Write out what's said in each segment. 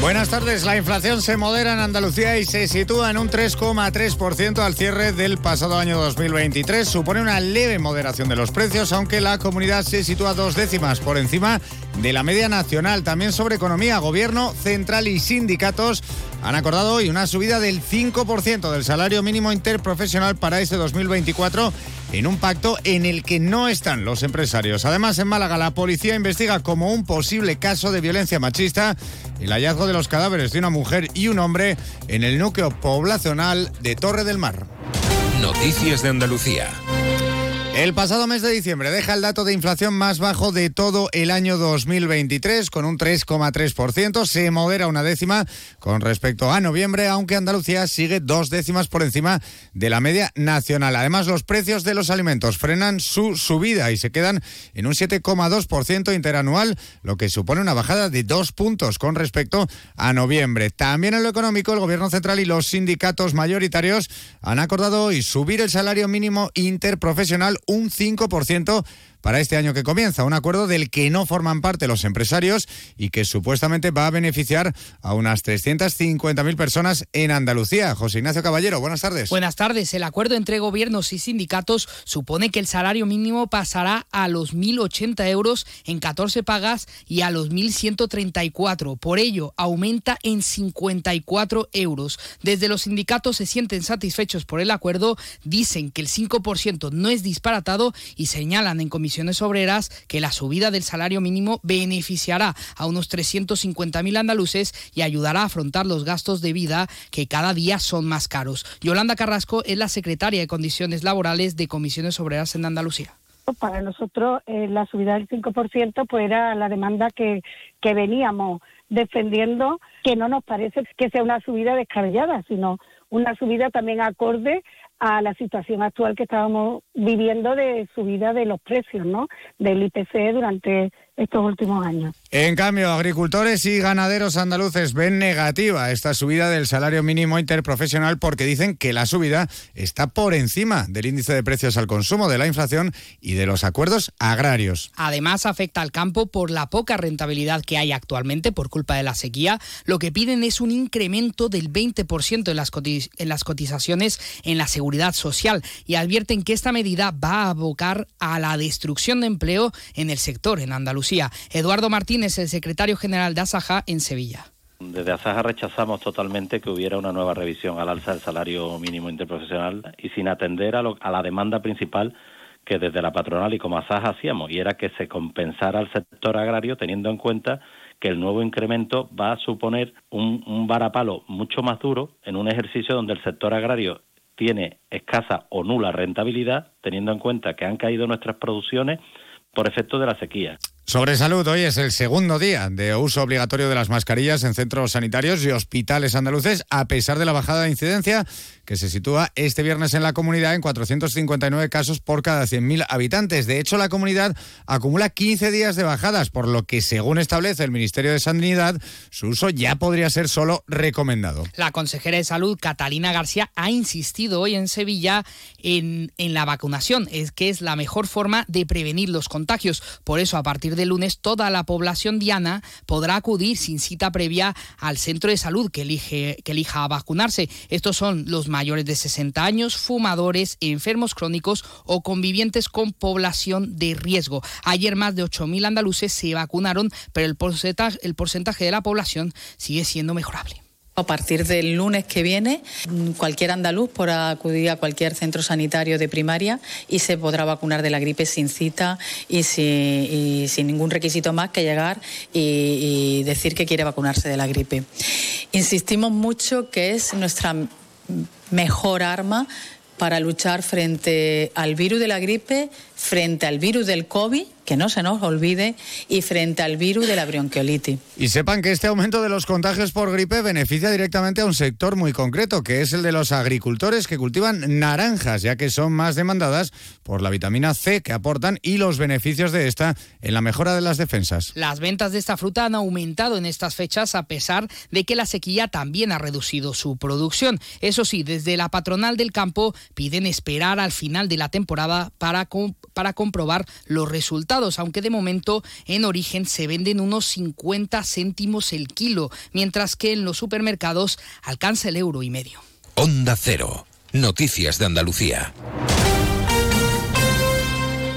Buenas tardes. La inflación se modera en Andalucía y se sitúa en un 3,3% al cierre del pasado año 2023. Supone una leve moderación de los precios, aunque la comunidad se sitúa dos décimas por encima de la media nacional. También sobre economía, gobierno central y sindicatos han acordado hoy una subida del 5% del salario mínimo interprofesional para este 2024 en un pacto en el que no están los empresarios. Además, en Málaga, la policía investiga como un posible caso de violencia machista el hallazgo de los cadáveres de una mujer y un hombre en el núcleo poblacional de Torre del Mar. Noticias de Andalucía. El pasado mes de diciembre deja el dato de inflación más bajo de todo el año 2023, con un 3,3%. Se modera una décima con respecto a noviembre, aunque Andalucía sigue dos décimas por encima de la media nacional. Además, los precios de los alimentos frenan su subida y se quedan en un 7,2% interanual, lo que supone una bajada de dos puntos con respecto a noviembre. También en lo económico, el Gobierno Central y los sindicatos mayoritarios han acordado hoy subir el salario mínimo interprofesional un 5% para este año que comienza. Un acuerdo del que no forman parte los empresarios y que supuestamente va a beneficiar a unas 350.000 personas en Andalucía. José Ignacio Caballero, buenas tardes. Buenas tardes. El acuerdo entre gobiernos y sindicatos supone que el salario mínimo pasará a los 1.080 euros en 14 pagas y a los 1.134. Por ello, aumenta en 54 euros. Desde los sindicatos se sienten satisfechos por el acuerdo, dicen que el 5% no es disparatado y señalan en comisión Obreras que la subida del salario mínimo beneficiará a unos 350.000 andaluces y ayudará a afrontar los gastos de vida que cada día son más caros. Yolanda Carrasco es la secretaria de Condiciones Laborales de Comisiones Obreras en Andalucía para nosotros eh, la subida del 5% pues era la demanda que, que veníamos defendiendo, que no nos parece que sea una subida descabellada, sino una subida también acorde a la situación actual que estábamos viviendo de subida de los precios, ¿no? Del IPC durante estos últimos años. En cambio, agricultores y ganaderos andaluces ven negativa esta subida del salario mínimo interprofesional porque dicen que la subida está por encima del índice de precios al consumo, de la inflación y de los acuerdos agrarios. Además, afecta al campo por la poca rentabilidad que hay actualmente por culpa de la sequía. Lo que piden es un incremento del 20% en las, en las cotizaciones en la seguridad social y advierten que esta medida va a abocar a la destrucción de empleo en el sector en Andalucía. Eduardo Martínez, el secretario general de Asaja en Sevilla. Desde Asaja rechazamos totalmente que hubiera una nueva revisión al alza del salario mínimo interprofesional y sin atender a, la demanda principal que desde la patronal y como Asaja hacíamos, y era que se compensara al sector agrario teniendo en cuenta que el nuevo incremento va a suponer un, un varapalo mucho más duro en un ejercicio donde el sector agrario tiene escasa o nula rentabilidad, teniendo en cuenta que han caído nuestras producciones por efecto de la sequía. Sobre salud, hoy es el segundo día de uso obligatorio de las mascarillas en centros sanitarios y hospitales andaluces, a pesar de la bajada de incidencia que se sitúa este viernes en la comunidad en 459 casos por cada 100.000 habitantes. De hecho, la comunidad acumula 15 días de bajadas, por lo que, según establece el Ministerio de Sanidad, su uso ya podría ser solo recomendado. La consejera de Salud, Catalina García, ha insistido hoy en Sevilla en, en la vacunación, es que es la mejor forma de prevenir los contagios. Por eso, a partir de lunes, toda la población diana podrá acudir sin cita previa al centro de salud que, que elija vacunarse. Estos son los mayores de 60 años, fumadores, enfermos crónicos o convivientes con población de riesgo. Ayer más de 8.000 andaluces se vacunaron, pero el porcentaje de la población sigue siendo mejorable. A partir del lunes que viene, cualquier andaluz podrá acudir a cualquier centro sanitario de primaria y se podrá vacunar de la gripe sin cita y sin, ningún requisito más que llegar y decir que quiere vacunarse de la gripe. Insistimos mucho que es nuestra mejor arma para luchar frente al virus de la gripe, frente al virus del COVID, que no se nos olvide, y frente al virus de la bronquiolitis. Y sepan que este aumento de los contagios por gripe beneficia directamente a un sector muy concreto, que es el de los agricultores que cultivan naranjas, ya que son más demandadas por la vitamina C que aportan y los beneficios de esta en la mejora de las defensas. Las ventas de esta fruta han aumentado en estas fechas a pesar de que la sequía también ha reducido su producción. Eso sí, desde la patronal del campo piden esperar al final de la temporada para, para comprobar los resultados, aunque de momento en origen se venden unos 50 céntimos el kilo, mientras que en los supermercados alcanza el euro y medio. Onda Cero. Noticias de Andalucía.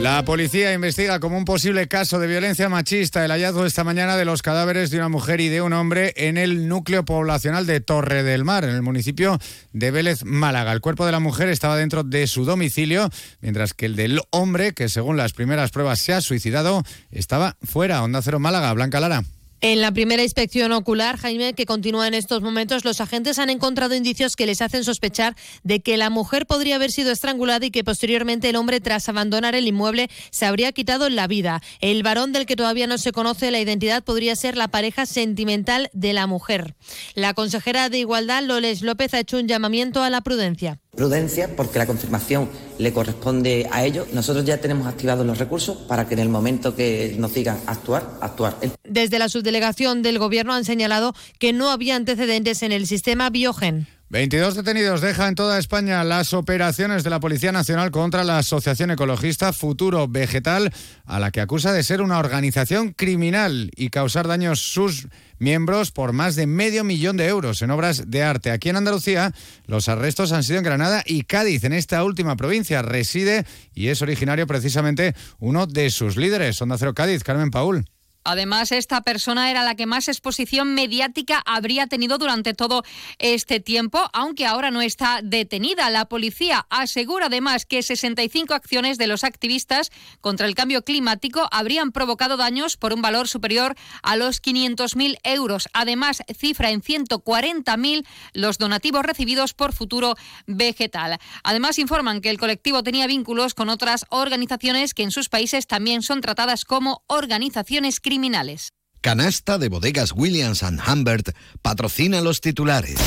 La policía investiga como un posible caso de violencia machista el hallazgo esta mañana de los cadáveres de una mujer y de un hombre en el núcleo poblacional de Torre del Mar, en el municipio de Vélez, Málaga. El cuerpo de la mujer estaba dentro de su domicilio, mientras que el del hombre, que según las primeras pruebas se ha suicidado, estaba fuera. Onda Cero Málaga, Blanca Lara. En la primera inspección ocular, Jaime, que continúa en estos momentos, los agentes han encontrado indicios que les hacen sospechar de que la mujer podría haber sido estrangulada y que posteriormente el hombre, tras abandonar el inmueble, se habría quitado la vida. El varón del que todavía no se conoce la identidad podría ser la pareja sentimental de la mujer. La consejera de Igualdad, Loles López, ha hecho un llamamiento a la prudencia. Prudencia, porque la confirmación le corresponde a ellos. Nosotros ya tenemos activados los recursos para que en el momento que nos digan actuar, actuar. Desde la subdelegación del Gobierno han señalado que no había antecedentes en el sistema Biogen. 22 detenidos deja en toda España las operaciones de la Policía Nacional contra la Asociación Ecologista Futuro Vegetal, a la que acusa de ser una organización criminal y causar daños sus miembros por más de medio millón de euros en obras de arte. Aquí en Andalucía los arrestos han sido en Granada y Cádiz. En esta última provincia reside y es originario precisamente uno de sus líderes. Onda Cero Cádiz, Carmen Paul. Además, esta persona era la que más exposición mediática habría tenido durante todo este tiempo, aunque ahora no está detenida. La policía asegura además que 65 acciones de los activistas contra el cambio climático habrían provocado daños por un valor superior a los 500.000 euros. Además, cifra en 140.000 los donativos recibidos por Futuro Vegetal. Además, informan que el colectivo tenía vínculos con otras organizaciones que en sus países también son tratadas como organizaciones criminales criminales. Canasta de bodegas Williams ⁇ Humbert patrocina los titulares.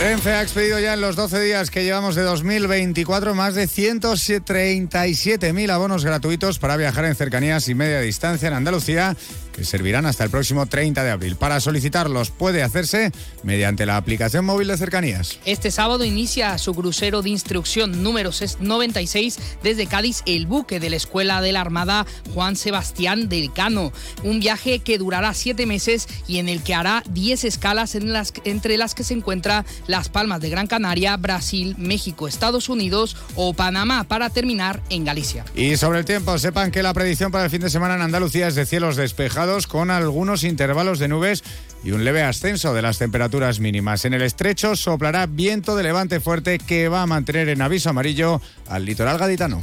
Renfe ha expedido ya en los 12 días que llevamos de 2024 más de 137.000 abonos gratuitos para viajar en cercanías y media distancia en Andalucía que servirán hasta el próximo 30 de abril. Para solicitarlos puede hacerse mediante la aplicación móvil de cercanías. Este sábado inicia su crucero de instrucción número 96 desde Cádiz, el buque de la Escuela de la Armada Juan Sebastián del Cano. Un viaje que durará siete meses y en el que hará 10 escalas en las, entre las que se encuentra Las Palmas de Gran Canaria, Brasil, México, Estados Unidos o Panamá para terminar en Galicia. Y sobre el tiempo, sepan que la predicción para el fin de semana en Andalucía es de cielos despejados con algunos intervalos de nubes y un leve ascenso de las temperaturas mínimas. En el estrecho soplará viento de levante fuerte que va a mantener en aviso amarillo al litoral gaditano.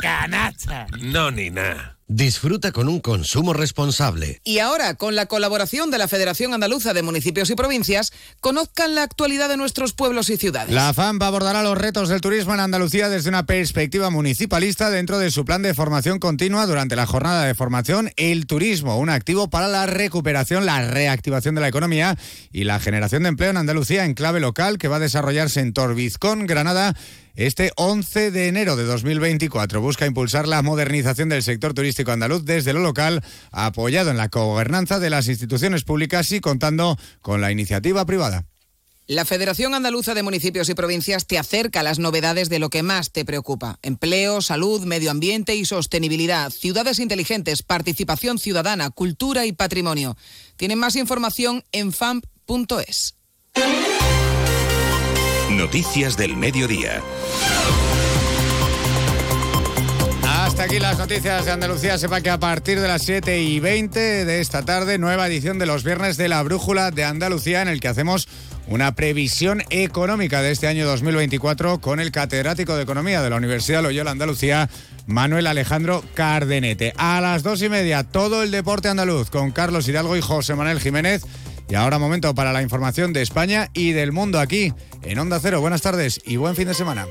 Canasta. No, ni nada. Disfruta con un consumo responsable. Y ahora, con la colaboración de la Federación Andaluza de Municipios y Provincias, conozcan la actualidad de nuestros pueblos y ciudades. La FAMP abordará los retos del turismo en Andalucía desde una perspectiva municipalista dentro de su plan de formación continua durante la jornada de formación El Turismo, un activo para la recuperación, la reactivación de la economía y la generación de empleo en Andalucía en clave local que va a desarrollarse en Torbizcón, Granada este 11 de enero de 2024. Busca impulsar la modernización del sector turístico andaluz desde lo local, apoyado en la gobernanza de las instituciones públicas y contando con la iniciativa privada. La Federación Andaluza de Municipios y Provincias te acerca a las novedades de lo que más te preocupa. Empleo, salud, medio ambiente y sostenibilidad, ciudades inteligentes, participación ciudadana, cultura y patrimonio. Tienen más información en famp.es. Noticias del Mediodía. Aquí las noticias de Andalucía. Sepa que a partir de las 7 y 20 de esta tarde, nueva edición de los viernes de la Brújula de Andalucía, en el que hacemos una previsión económica de este año 2024 con el catedrático de Economía de la Universidad Loyola Andalucía, Manuel Alejandro Cardenete. A las dos y media, todo el deporte andaluz con Carlos Hidalgo y José Manuel Jiménez. Y ahora momento para la información de España y del mundo aquí en Onda Cero. Buenas tardes y buen fin de semana.